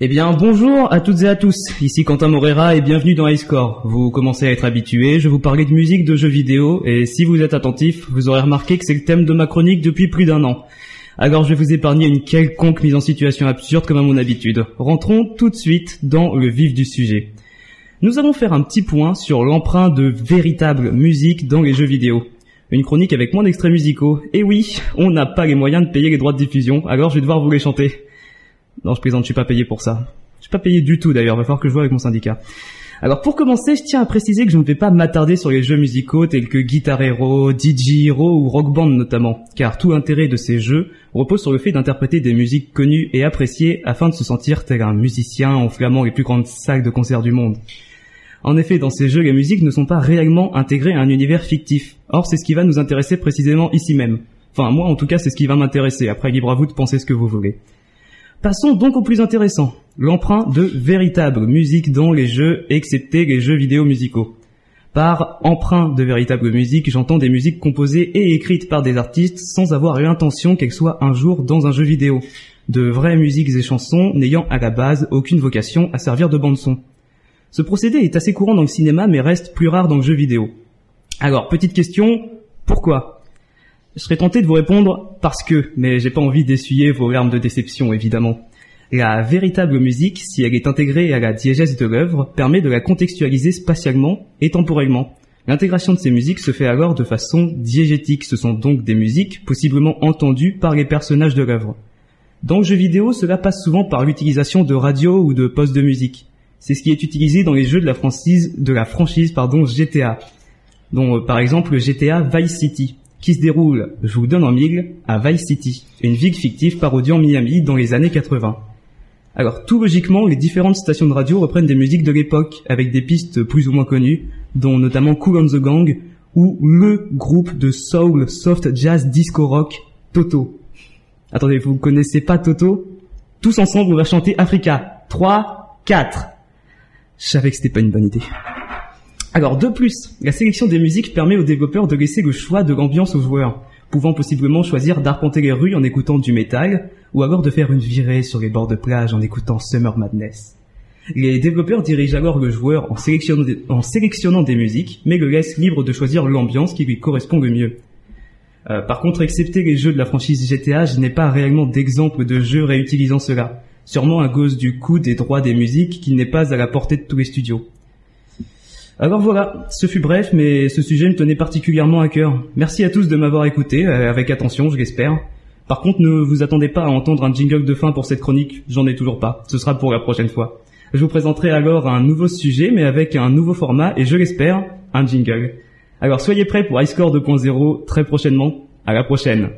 Eh bien, bonjour à toutes et à tous. Ici Quentin Morera et bienvenue dans Highscore. Vous commencez à être habitués, je vous parlais de musique, de jeux vidéo et si vous êtes attentif, vous aurez remarqué que c'est le thème de ma chronique depuis plus d'un an. Alors je vais vous épargner une quelconque mise en situation absurde comme à mon habitude. Rentrons tout de suite dans le vif du sujet. Nous allons faire un petit point sur l'emprunt de véritable musique dans les jeux vidéo. Une chronique avec moins d'extraits musicaux. Et oui, on n'a pas les moyens de payer les droits de diffusion, alors je vais devoir vous les chanter. Non, je plaisante, je suis pas payé pour ça. Je suis pas payé du tout d'ailleurs, va falloir que je vois avec mon syndicat. Alors pour commencer, je tiens à préciser que je ne vais pas m'attarder sur les jeux musicaux tels que Guitar Hero, DJ Hero ou Rock Band notamment, car tout intérêt de ces jeux repose sur le fait d'interpréter des musiques connues et appréciées afin de se sentir tel un musicien enflammant les plus grandes salles de concert du monde. En effet, dans ces jeux, les musiques ne sont pas réellement intégrées à un univers fictif. Or, c'est ce qui va nous intéresser précisément ici même. Enfin, moi en tout cas, c'est ce qui va m'intéresser. Après, libre à vous de penser ce que vous voulez. Passons donc au plus intéressant, l'emprunt de véritable musique dans les jeux, excepté les jeux vidéo musicaux. Par emprunt de véritable musique, j'entends des musiques composées et écrites par des artistes sans avoir l'intention qu'elles soient un jour dans un jeu vidéo. De vraies musiques et chansons n'ayant à la base aucune vocation à servir de bande-son. Ce procédé est assez courant dans le cinéma mais reste plus rare dans le jeu vidéo. Alors, petite question, pourquoi? Je serais tenté de vous répondre parce que, mais j'ai pas envie d'essuyer vos larmes de déception, évidemment. La véritable musique, si elle est intégrée à la diégèse de l'œuvre, permet de la contextualiser spatialement et temporellement. L'intégration de ces musiques se fait alors de façon diégétique. Ce sont donc des musiques possiblement entendues par les personnages de l'œuvre. Dans le jeu vidéo, cela passe souvent par l'utilisation de radio ou de postes de musique. C'est ce qui est utilisé dans les jeux de la franchise, pardon, GTA, dont euh, par exemple le GTA Vice City qui se déroule, je vous donne en mille, à Vice City, une ville fictive parodiant Miami dans les années 80. Alors tout logiquement, les différentes stations de radio reprennent des musiques de l'époque, avec des pistes plus ou moins connues, dont notamment Cool on the Gang, ou le groupe de soul, soft jazz, disco rock, Toto. Attendez, vous connaissez pas Toto? Tous ensemble, on va chanter Africa. 3, 4. Je savais que c'était pas une bonne idée. Alors de plus, la sélection des musiques permet aux développeurs de laisser le choix de l'ambiance aux joueurs, pouvant possiblement choisir d'arpenter les rues en écoutant du métal, ou alors de faire une virée sur les bords de plage en écoutant Summer Madness. Les développeurs dirigent alors le joueur en sélectionnant, des, musiques, mais le laissent libre de choisir l'ambiance qui lui correspond le mieux. Euh, par contre, excepté les jeux de la franchise GTA, je n'ai pas réellement d'exemple de jeux réutilisant cela, sûrement à cause du coût des droits des musiques qui n'est pas à la portée de tous les studios. Alors voilà, ce fut bref, mais ce sujet me tenait particulièrement à cœur. Merci à tous de m'avoir écouté, euh, avec attention, je l'espère. Par contre, ne vous attendez pas à entendre un jingle de fin pour cette chronique, j'en ai toujours pas. Ce sera pour la prochaine fois. Je vous présenterai alors un nouveau sujet, mais avec un nouveau format, et je l'espère, un jingle. Alors soyez prêts pour iScore 2.0 très prochainement. À la prochaine.